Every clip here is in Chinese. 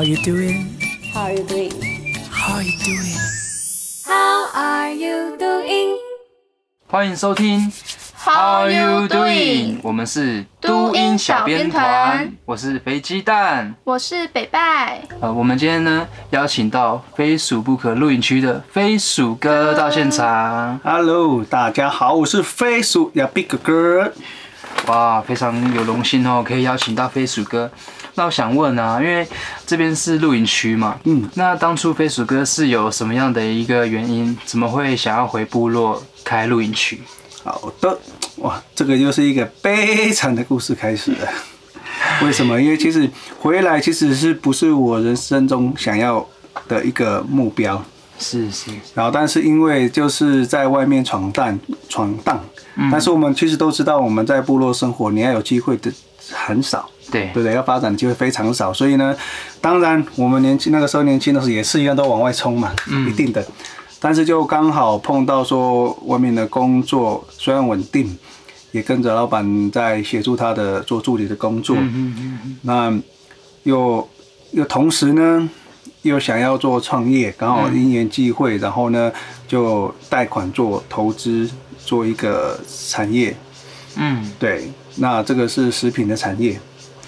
How you doing? How are you doing? How are you doing? How are you doing? 欢迎收听 How are you doing？我们是都音小编团，我是肥鸡蛋，我是北拜。呃，我们今天呢邀请到非鼠不可露营区的飞鼠哥到现场。Hello，大家好，我是飞鼠呀，Big 哥。哇，非常有荣幸哦，可以邀请到飞鼠哥。那我想问啊，因为这边是露营区嘛，嗯，那当初飞鼠哥是有什么样的一个原因，怎么会想要回部落开露营区？好的，哇，这个又是一个悲惨的故事开始了。为什么？因为其实回来其实是不是我人生中想要的一个目标？是是。然后，但是因为就是在外面闯荡闯荡，但是我们其实都知道，我们在部落生活，你要有机会的很少。对对不对？要发展的机会非常少，所以呢，当然我们年轻那个时候年轻的时候也是一样都往外冲嘛，嗯、一定的。但是就刚好碰到说外面的工作虽然稳定，也跟着老板在协助他的做助理的工作，嗯嗯嗯、那又又同时呢又想要做创业，刚好因缘际会，然后呢就贷款做投资，做一个产业，嗯，对，那这个是食品的产业。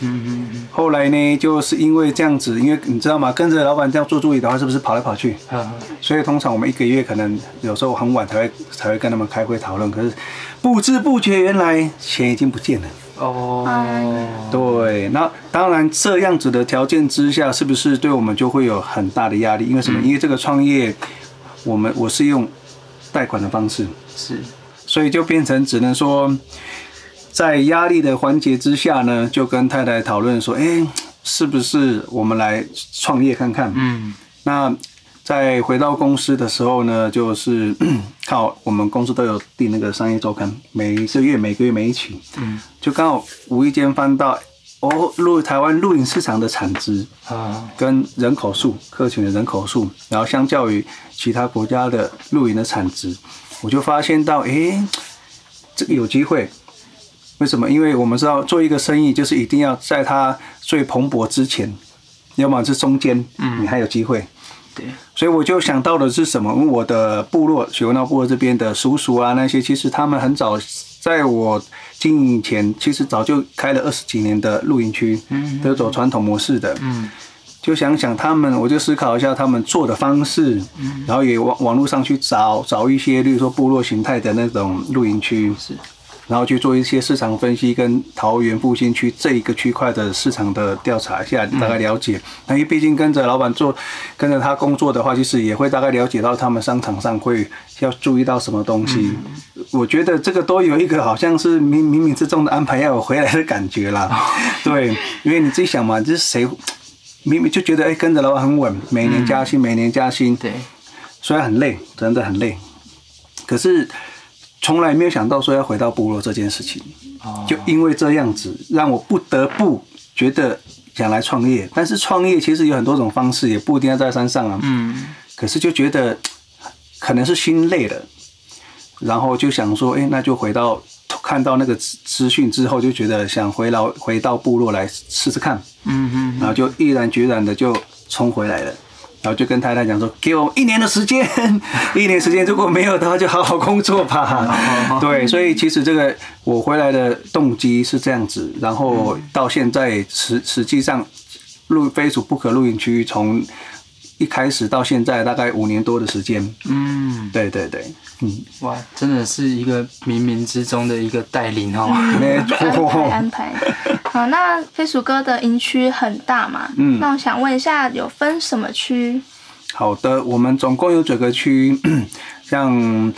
嗯嗯嗯，后来呢，就是因为这样子，因为你知道吗？跟着老板这样做助理的话，是不是跑来跑去？嗯。所以通常我们一个月可能有时候很晚才会才会跟他们开会讨论，可是不知不觉原来钱已经不见了。哦。对，那当然这样子的条件之下，是不是对我们就会有很大的压力？因为什么？因为这个创业，我们我是用贷款的方式，是，所以就变成只能说。在压力的环节之下呢，就跟太太讨论说：“哎，是不是我们来创业看看？”嗯，那在回到公司的时候呢，就是 靠我们公司都有订那个商业周刊，每一个月每个月每一期，嗯，就刚好无意间翻到哦，录台湾露营市场的产值啊，跟人口数，客群的人口数，然后相较于其他国家的露营的产值，我就发现到，哎，这个有机会。为什么？因为我们知道做一个生意，就是一定要在它最蓬勃之前，要么是中间，嗯，你还有机会。对，所以我就想到的是什么？我的部落雪文道部落这边的叔叔啊，那些其实他们很早，在我经营前，其实早就开了二十几年的露营区，嗯，都走传统模式的，嗯，就想想他们，我就思考一下他们做的方式，嗯，然后也网网络上去找找一些，例如说部落形态的那种露营区，是。然后去做一些市场分析，跟桃园复兴区这一个区块的市场的调查一下，大概了解。那因为毕竟跟着老板做，跟着他工作的话，其实也会大概了解到他们商场上会要注意到什么东西。我觉得这个都有一个好像是冥冥冥之中的安排，要有回来的感觉啦。对，因为你自己想嘛，就是谁明明就觉得哎，跟着老板很稳，每年加薪，每年加薪。对，虽然很累，真的很累，可是。从来没有想到说要回到部落这件事情，就因为这样子，让我不得不觉得想来创业。但是创业其实有很多种方式，也不一定要在山上啊。嗯。可是就觉得可能是心累了，然后就想说，哎，那就回到看到那个资讯之后，就觉得想回到回到部落来试试看。嗯嗯。然后就毅然决然的就冲回来了。然后就跟太太讲说，给我一年的时间，一年时间如果没有的话，就好好工作吧。对，所以其实这个我回来的动机是这样子，然后到现在实实际上，录非属不可露营区从一开始到现在大概五年多的时间。嗯，对对对，嗯，哇，真的是一个冥冥之中的一个带领哦，没错，安排安排。好，那飞鼠哥的营区很大嘛？嗯，那我想问一下，有分什么区？好的，我们总共有九个区，像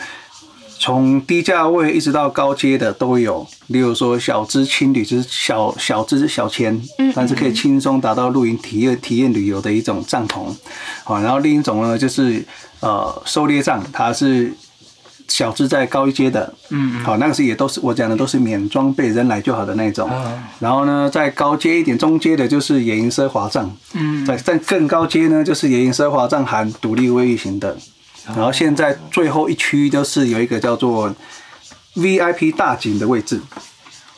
从低价位一直到高阶的都有。例如说小资轻旅，就是小小资小钱，但是可以轻松达到露营体验体验旅游的一种帐篷。好，然后另一种呢，就是呃狩猎帐，它是。小资在高一阶的，嗯，好，那个是也都是我讲的都是免装备扔来就好的那种，然后呢，再高阶一点，中阶的就是野营奢华帐，嗯，再再更高阶呢，就是野营奢华帐含独立卫浴型的，然后现在最后一区就是有一个叫做 VIP 大景的位置，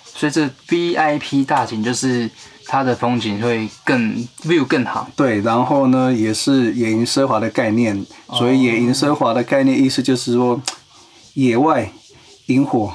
所以这 VIP 大景就是它的风景会更 view 更好。对，然后呢，也是野营奢华的概念，所以野营奢华的概念意思就是说，野外营火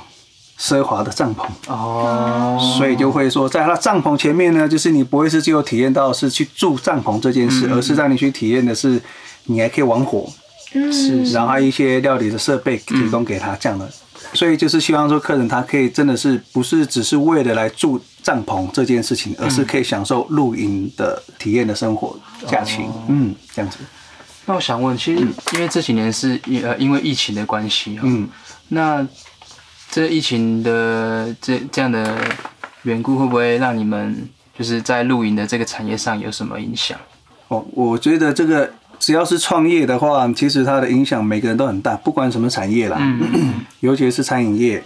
奢华的帐篷。哦，所以就会说，在它帐篷前面呢，就是你不会是只有体验到是去住帐篷这件事，嗯、而是让你去体验的是，你还可以玩火，是，然后一些料理的设备提供给他这样的。所以就是希望说，客人他可以真的是不是只是为了来住帐篷这件事情，而是可以享受露营的体验的生活假期，嗯，这样子。那我想问，其实因为这几年是因呃因为疫情的关系，嗯，那这疫情的这这样的缘故，会不会让你们就是在露营的这个产业上有什么影响？哦，我觉得这个。只要是创业的话，其实它的影响每个人都很大，不管什么产业啦，嗯、尤其是餐饮业、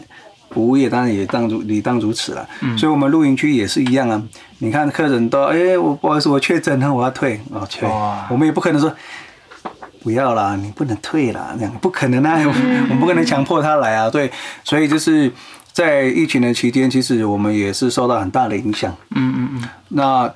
服务业，当然也当如理当如此了。嗯、所以，我们露营区也是一样啊。你看，客人都哎、欸，我不好意思，我确诊了，我要退，哦，退。哇我们也不可能说不要啦，你不能退啦，那样不可能啊，嗯、我们不可能强迫他来啊。对，所以就是在疫情的期间，其实我们也是受到很大的影响。嗯嗯嗯。那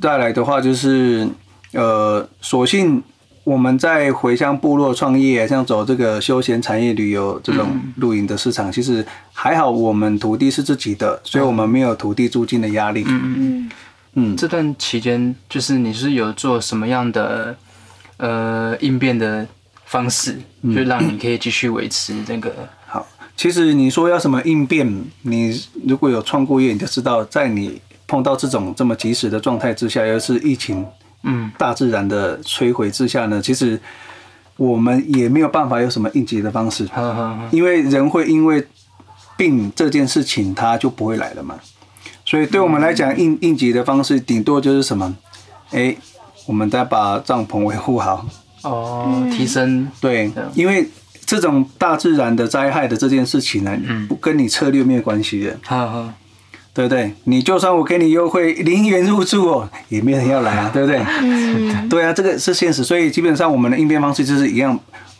再来的话，就是呃，所幸。我们在回乡部落创业，像走这个休闲产业旅游这种露营的市场，嗯、其实还好，我们土地是自己的，所以我们没有土地租金的压力。嗯嗯嗯。这段期间，就是你是有做什么样的呃应变的方式，就让你可以继续维持这个、嗯？好，其实你说要什么应变，你如果有创过业，你就知道，在你碰到这种这么及时的状态之下，又是疫情。嗯，大自然的摧毁之下呢，其实我们也没有办法有什么应急的方式，因为人会因为病这件事情他就不会来了嘛，所以对我们来讲，应应急的方式顶多就是什么，哎，我们再把帐篷维护好，哦，提升，对，因为这种大自然的灾害的这件事情呢，不跟你策略没有关系的。对不对？你就算我给你优惠零元入住哦，也没人要来啊，对不对？嗯、对啊，这个是现实，所以基本上我们的应变方式就是一样，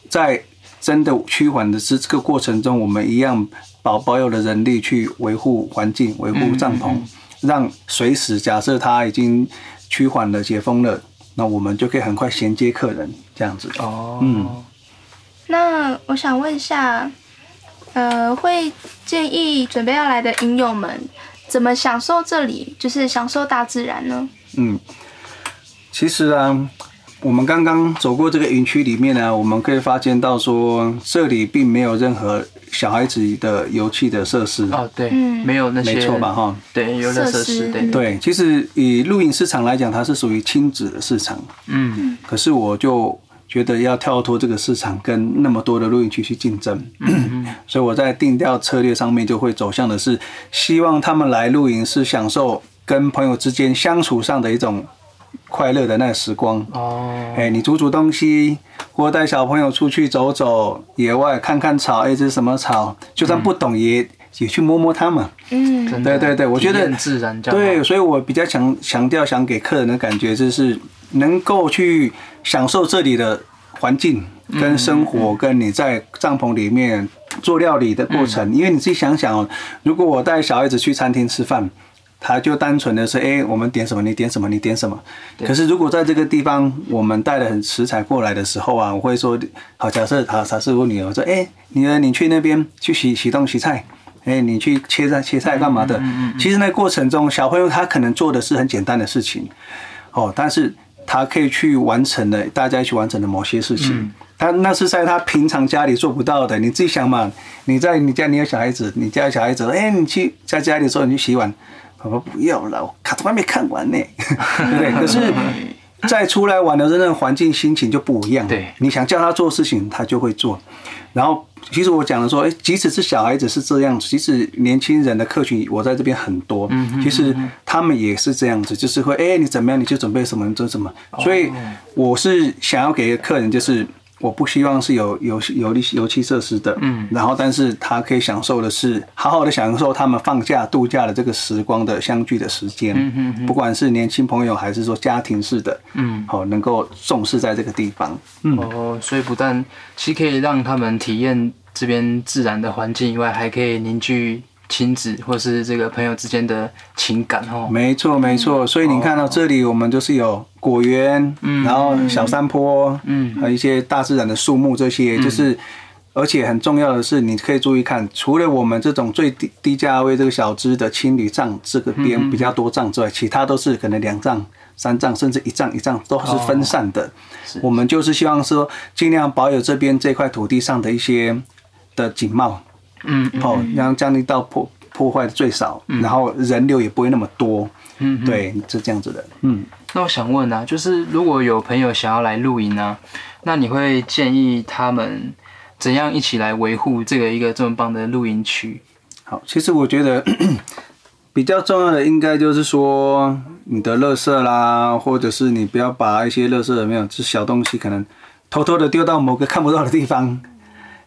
在真的趋缓的这这个过程中，我们一样保保有的人力去维护环境、维护帐篷，嗯嗯、让随时假设他已经趋缓了、解封了，那我们就可以很快衔接客人这样子。哦，嗯。那我想问一下，呃，会建议准备要来的影友们。怎么享受这里？就是享受大自然呢？嗯，其实啊，我们刚刚走过这个营区里面呢，我们可以发现到说，这里并没有任何小孩子的游戏的设施。哦，对，嗯，没有那些，没错吧？哈，对，游乐设施，对，对。其实以露营市场来讲，它是属于亲子的市场。嗯，可是我就。觉得要跳脱这个市场，跟那么多的露营区去竞争，所以我在定调策略上面就会走向的是，希望他们来露营是享受跟朋友之间相处上的一种快乐的那个时光。哦，哎，你煮煮东西，或带小朋友出去走走，野外看看草，哎，这是什么草？就算不懂也、嗯、也去摸摸它嘛。嗯，对对对，我觉得自然。对，所以我比较强强调想给客人的感觉就是。能够去享受这里的环境跟生活，跟你在帐篷里面做料理的过程，因为你自己想想哦，如果我带小孩子去餐厅吃饭，他就单纯的是哎，我们点什么，你点什么，你点什么。可是如果在这个地方，我们带了很食材过来的时候啊，我会说，好，假设他他是我女儿说，哎，女儿你去那边去洗洗东洗菜，哎，你去切菜切菜干嘛的？其实那过程中，小朋友他可能做的是很简单的事情，哦，但是。他可以去完成的，大家一起完成的某些事情，嗯、他那是在他平常家里做不到的。你自己想嘛，你在你家你有小孩子，你家有小孩子，哎、欸，你去在家里的时候你去洗碗，爸爸不要了，我卡通还没看完呢，对不对？可是，在出来玩的那个环境心情就不一样。对，你想叫他做事情，他就会做，然后。其实我讲的说，哎，即使是小孩子是这样子，即使年轻人的客群我在这边很多，其实他们也是这样子，就是会，哎，你怎么样你就准备什么你做什么。所以我是想要给客人，就是我不希望是有游戏、游戏、游戏设施的，嗯，然后但是他可以享受的是好好的享受他们放假度假的这个时光的相聚的时间，嗯嗯，不管是年轻朋友还是说家庭式的，嗯，好，能够重视在这个地方，嗯，哦，所以不但可以让他们体验。这边自然的环境以外，还可以凝聚亲子或是这个朋友之间的情感哦。没错没错，所以你看到这里，我们就是有果园，嗯，然后小山坡，嗯，还有一些大自然的树木，这些就是。而且很重要的是，你可以注意看，除了我们这种最低低价位这个小支的青旅帐这个边比较多帐之外，其他都是可能两帐、三帐，甚至一帐一帐都是分散的。我们就是希望说，尽量保有这边这块土地上的一些的景貌，嗯，哦，让降低到破破坏的最少，然后人流也不会那么多，嗯，对，是这样子的，嗯。那我想问啊，就是如果有朋友想要来露营呢，那你会建议他们？怎样一起来维护这个一个这么棒的露营区？好，其实我觉得 比较重要的应该就是说你的垃圾啦，或者是你不要把一些垃圾没有，这小东西可能偷偷的丢到某个看不到的地方。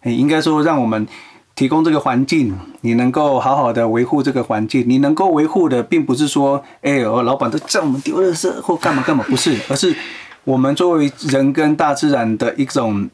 哎，应该说让我们提供这个环境，你能够好好的维护这个环境。你能够维护的，并不是说，哎，我老板都叫我们丢垃圾或干嘛干嘛，不是，而是我们作为人跟大自然的一种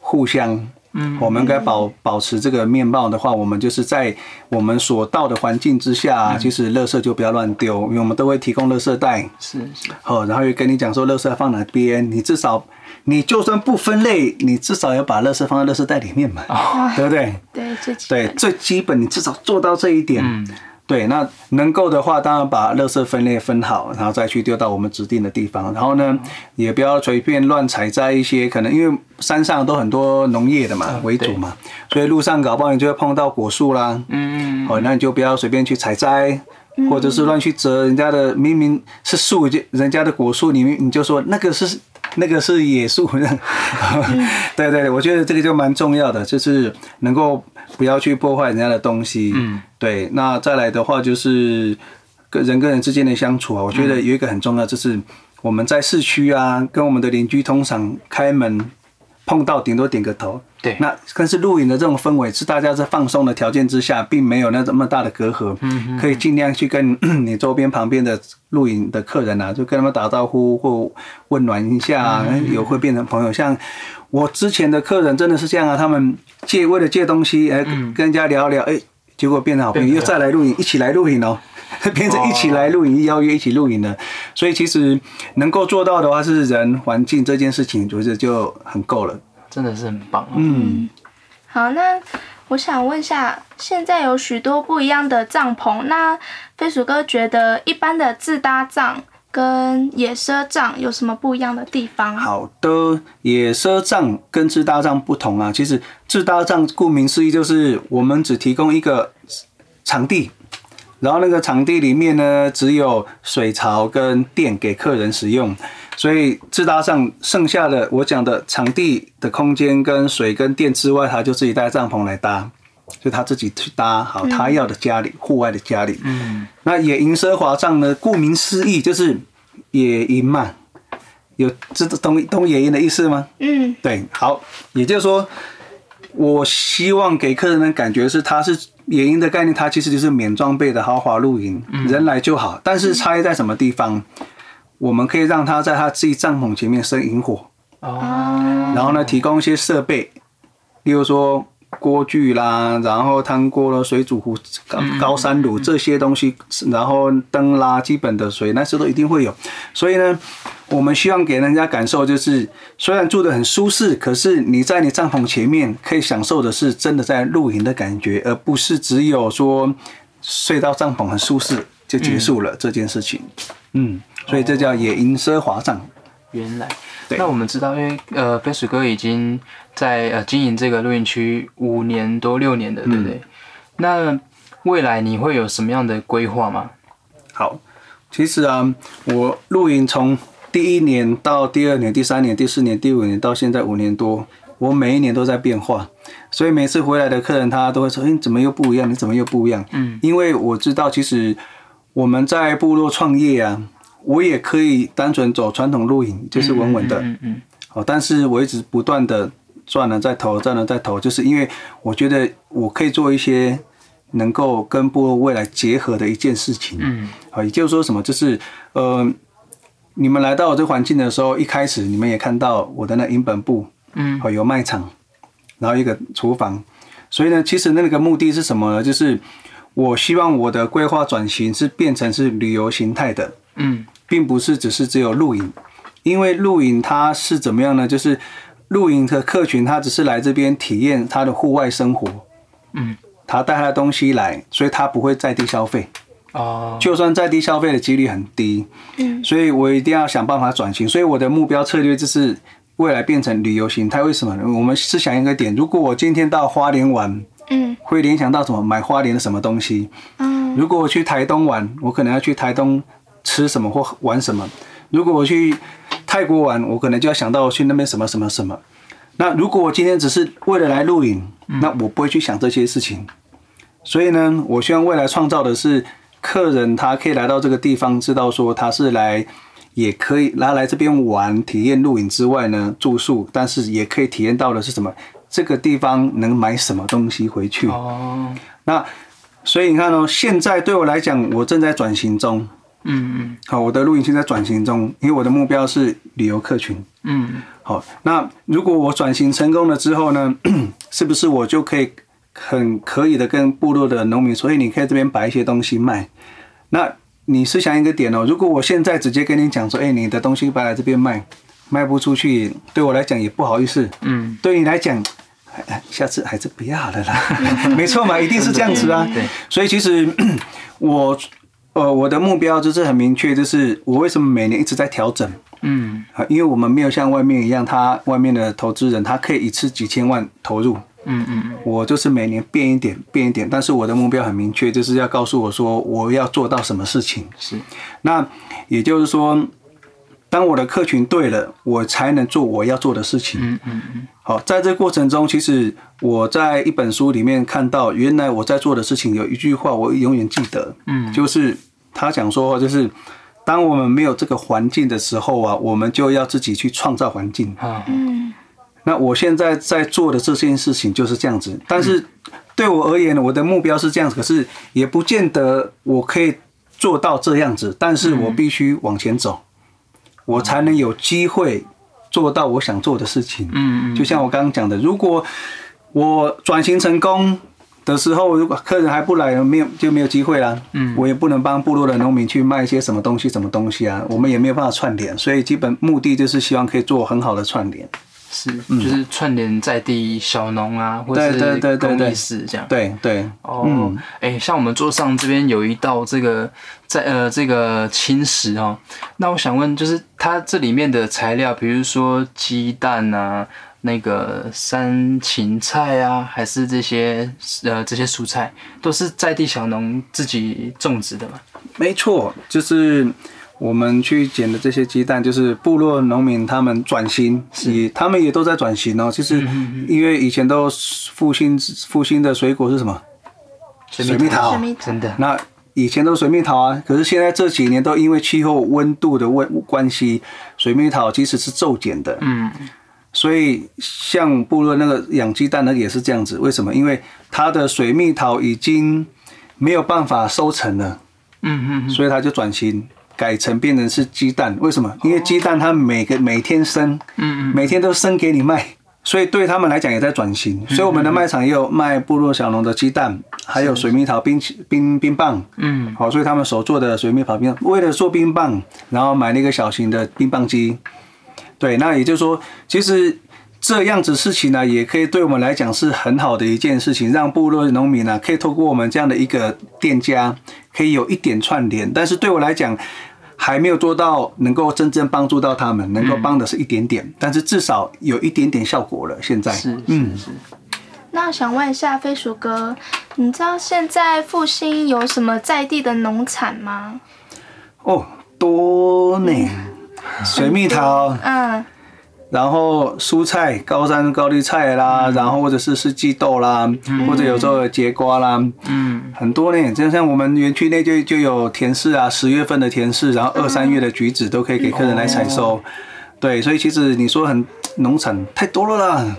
互相。嗯，我们该保保持这个面貌的话，我们就是在我们所到的环境之下，其实垃圾就不要乱丢，因为我们都会提供垃圾袋。是是。好，然后又跟你讲说，垃圾要放哪边，你至少，你就算不分类，你至少要把垃圾放在垃圾袋里面嘛，对不对？对，最基对最基本，你至少做到这一点。嗯。对，那能够的话，当然把垃圾分类分好，然后再去丢到我们指定的地方。然后呢，也不要随便乱采摘一些，可能因为山上都很多农业的嘛为主嘛，所以路上搞不好你就会碰到果树啦。嗯嗯。哦，那你就不要随便去采摘，或者是乱去折人家的，明明是树，就人家的果树，你你就说那个是那个是野树。对对，我觉得这个就蛮重要的，就是能够。不要去破坏人家的东西，嗯，对。那再来的话就是跟人跟人之间的相处啊，我觉得有一个很重要，就是我们在市区啊，跟我们的邻居通常开门碰到，顶多点个头，对。那但是露营的这种氛围是大家在放松的条件之下，并没有那这么大的隔阂，嗯，可以尽量去跟你周边旁边的露营的客人啊，就跟他们打招呼或温暖一下，有会变成朋友，像。我之前的客人真的是这样啊，他们借为了借东西，哎，跟人家聊聊，哎，结果变成好朋友，又再来露营，一起来露营哦，变成一起来露营，邀约一起露营的。所以其实能够做到的话，是人环境这件事情，我觉得就很够了，真的是很棒。嗯，好，那我想问一下，现在有许多不一样的帐篷，那飞鼠哥觉得一般的自搭帐，跟野奢帐有什么不一样的地方？好的，野奢帐跟自搭帐不同啊。其实自搭帐顾名思义就是我们只提供一个场地，然后那个场地里面呢，只有水槽跟电给客人使用。所以自搭上剩下的我讲的场地的空间跟水跟电之外，他就自己带帐篷来搭。就他自己去搭好他要的家里，户、嗯、外的家里。嗯，那野营奢华帐呢？顾名思义就是野营嘛，有这懂懂野营的意思吗？嗯，对，好，也就是说，我希望给客人的感觉是，他是野营的概念，它其实就是免装备的豪华露营，嗯、人来就好。但是差异在什么地方？我们可以让他在他自己帐篷前面生营火，哦，然后呢，提供一些设备，例如说。锅具啦，然后汤锅了、水煮壶、高高山炉这些东西，然后灯啦，基本的水那些都一定会有。所以呢，我们希望给人家感受就是，虽然住得很舒适，可是你在你帐篷前面可以享受的是真的在露营的感觉，而不是只有说睡到帐篷很舒适就结束了这件事情。嗯，所以这叫野营奢华帐。原来。那我们知道，因为呃，飞鼠哥已经在呃经营这个露营区五年多六年的，对不对？嗯、那未来你会有什么样的规划吗？好，其实啊，我露营从第一年到第二年、第三年、第四年、第五年到现在五年多，我每一年都在变化，所以每次回来的客人他都会说：“哎，你怎么又不一样？你怎么又不一样？”嗯，因为我知道，其实我们在部落创业啊。我也可以单纯走传统露营，就是稳稳的，嗯嗯，好，但是我一直不断的赚了再投，赚了再投，就是因为我觉得我可以做一些能够跟部落未来结合的一件事情，嗯，好，也就是说什么，就是呃，你们来到我这环境的时候，一开始你们也看到我的那营本部，嗯，好，有卖场，然后一个厨房，所以呢，其实那个目的是什么呢？就是我希望我的规划转型是变成是旅游形态的，嗯，并不是只是只有露营，因为露营它是怎么样呢？就是露营的客群，他只是来这边体验他的户外生活，嗯，他带他的东西来，所以他不会在地消费，哦，就算再低消费的几率很低，嗯，所以我一定要想办法转型，所以我的目标策略就是未来变成旅游形态。为什么呢？我们是想一个点，如果我今天到花莲玩。嗯，会联想到什么？买花莲的什么东西？嗯，如果我去台东玩，我可能要去台东吃什么或玩什么。如果我去泰国玩，我可能就要想到去那边什么什么什么。那如果我今天只是为了来露营，那我不会去想这些事情。所以呢，我希望未来创造的是客人他可以来到这个地方，知道说他是来，也可以来来这边玩体验露营之外呢，住宿，但是也可以体验到的是什么？这个地方能买什么东西回去？哦，那所以你看哦，现在对我来讲，我正在转型中。嗯嗯，好，我的露营现在转型中，因为我的目标是旅游客群。嗯，好，那如果我转型成功了之后呢，是不是我就可以很可以的跟部落的农民说，所以你可以这边摆一些东西卖？那你是想一个点哦，如果我现在直接跟你讲说，哎，你的东西摆来这边卖，卖不出去，对我来讲也不好意思。嗯，对你来讲。哎，下次还是不要了啦，没错嘛，一定是这样子啊。对，所以其实 我呃我的目标就是很明确，就是我为什么每年一直在调整。嗯，啊，因为我们没有像外面一样，他外面的投资人他可以一次几千万投入。嗯嗯，我就是每年变一点变一点，但是我的目标很明确，就是要告诉我说我要做到什么事情。是，那也就是说。当我的客群对了，我才能做我要做的事情。嗯嗯嗯。好，在这过程中，其实我在一本书里面看到，原来我在做的事情有一句话，我永远记得。嗯，就是他讲说，就是当我们没有这个环境的时候啊，我们就要自己去创造环境。啊，嗯。那我现在在做的这件事情就是这样子，但是对我而言，我的目标是这样子，可是也不见得我可以做到这样子，但是我必须往前走。我才能有机会做到我想做的事情。嗯嗯，就像我刚刚讲的，如果我转型成功的时候，如果客人还不来，没有就没有机会啦。嗯，我也不能帮部落的农民去卖一些什么东西、什么东西啊，我们也没有办法串联。所以基本目的就是希望可以做很好的串联。是，就是串联在地小农啊，或者是公益事这样。对对。哦，哎，像我们桌上这边有一道这个在呃这个青石哦，那我想问，就是它这里面的材料，比如说鸡蛋啊，那个山芹菜啊，还是这些呃这些蔬菜，都是在地小农自己种植的吗？没错，就是。我们去捡的这些鸡蛋，就是部落农民他们转型，也他们也都在转型哦。就是因为以前都复兴复兴的水果是什么？水蜜桃，真的。那以前都是水蜜桃啊，可是现在这几年都因为气候温度的问关系，水蜜桃其实是骤减的。嗯。所以像部落那个养鸡蛋呢也是这样子，为什么？因为它的水蜜桃已经没有办法收成了。嗯嗯。所以它就转型。改成变成是鸡蛋，为什么？因为鸡蛋它每个每天生，嗯嗯，每天都生给你卖，所以对他们来讲也在转型。所以我们的卖场也有卖部落小农的鸡蛋，还有水蜜桃冰冰冰棒，嗯，好，所以他们所做的水蜜桃冰，为了做冰棒，然后买了一个小型的冰棒机。对，那也就是说，其实这样子事情呢，也可以对我们来讲是很好的一件事情，让部落农民呢，可以透过我们这样的一个店家，可以有一点串联。但是对我来讲，还没有做到能够真正帮助到他们，能够帮的是一点点，嗯、但是至少有一点点效果了。现在是，嗯，是。那想问一下飞鼠哥，你知道现在复兴有什么在地的农产吗？哦，多呢，嗯、水蜜桃，嗯。然后蔬菜，高山高丽菜啦，嗯、然后或者是四季豆啦，嗯、或者有时候有节瓜啦，嗯，很多呢。就像我们园区内就就有甜柿啊，十月份的甜柿，然后二三月的橘子都可以给客人来采收。嗯、对，所以其实你说很农产太多了啦，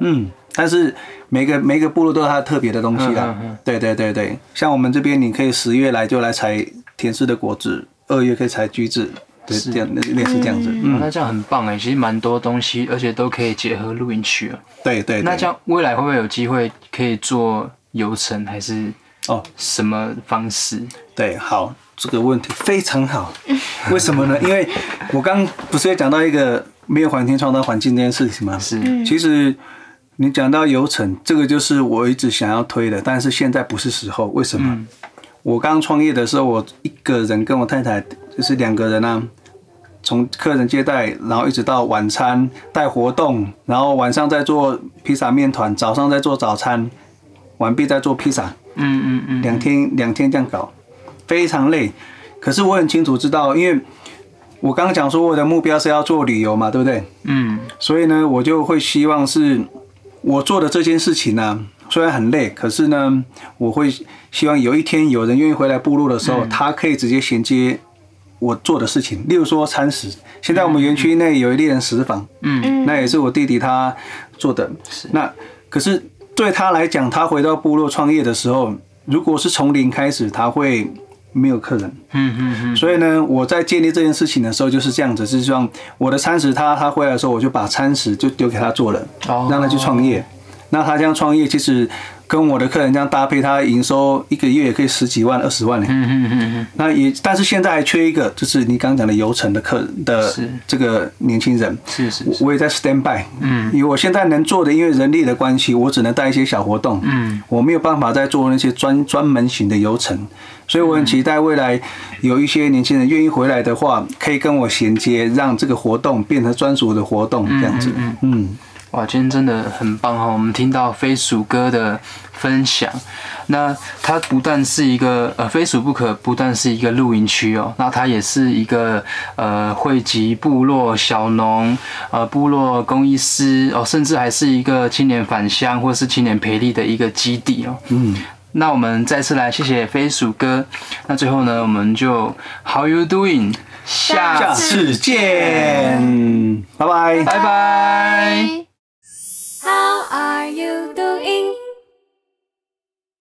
嗯，但是每个每个部落都有它特别的东西啦。对对对对，像我们这边你可以十月来就来采甜柿的果子，二月可以采橘子。是这样，类似这样子，嗯，那这样很棒哎，其实蛮多东西，而且都可以结合露营区啊。对对。那这样未来会不会有机会可以做游程，还是哦，什么方式？对，好，这个问题非常好。为什么呢？因为我刚不是也讲到一个没有环境创造环境这件事情吗？是。其实你讲到游程，这个就是我一直想要推的，但是现在不是时候。为什么？嗯、我刚创业的时候，我一个人跟我太太就是两个人啊。从客人接待，然后一直到晚餐带活动，然后晚上再做披萨面团，早上再做早餐，完毕再做披萨。嗯嗯嗯，两天两天这样搞，非常累。可是我很清楚知道，因为我刚刚讲说我的目标是要做旅游嘛，对不对？嗯。所以呢，我就会希望是我做的这件事情呢、啊，虽然很累，可是呢，我会希望有一天有人愿意回来部落的时候，嗯、他可以直接衔接。我做的事情，例如说餐食，现在我们园区内有一猎人食坊，嗯，那也是我弟弟他做的。是，那可是对他来讲，他回到部落创业的时候，如果是从零开始，他会没有客人。嗯嗯嗯。所以呢，我在建立这件事情的时候就是这样子，是希望我的餐食他他回来的时候，我就把餐食就丢给他做了，哦让他去创业。那他这样创业，其实。跟我的客人这样搭配，他营收一个月也可以十几万、二十万呢。嗯嗯嗯嗯。那也，但是现在还缺一个，就是你刚刚讲的游程的客的这个年轻人。是是，是。我也在 stand by。嗯。因为我现在能做的，因为人力的关系，我只能带一些小活动。嗯。我没有办法再做那些专专门型的游程，所以我很期待未来有一些年轻人愿意回来的话，可以跟我衔接，让这个活动变成专属的活动，这样子。嗯嗯。哇，今天真的很棒哈！我们听到飞鼠哥的分享，那它不但是一个呃非鼠不可，不但是一个露营区哦，那它也是一个呃汇集部落小农呃部落工艺师哦，甚至还是一个青年返乡或是青年培力的一个基地哦。嗯，那我们再次来谢谢飞鼠哥。那最后呢，我们就 How you doing？下次见，拜拜，拜拜。are you doing?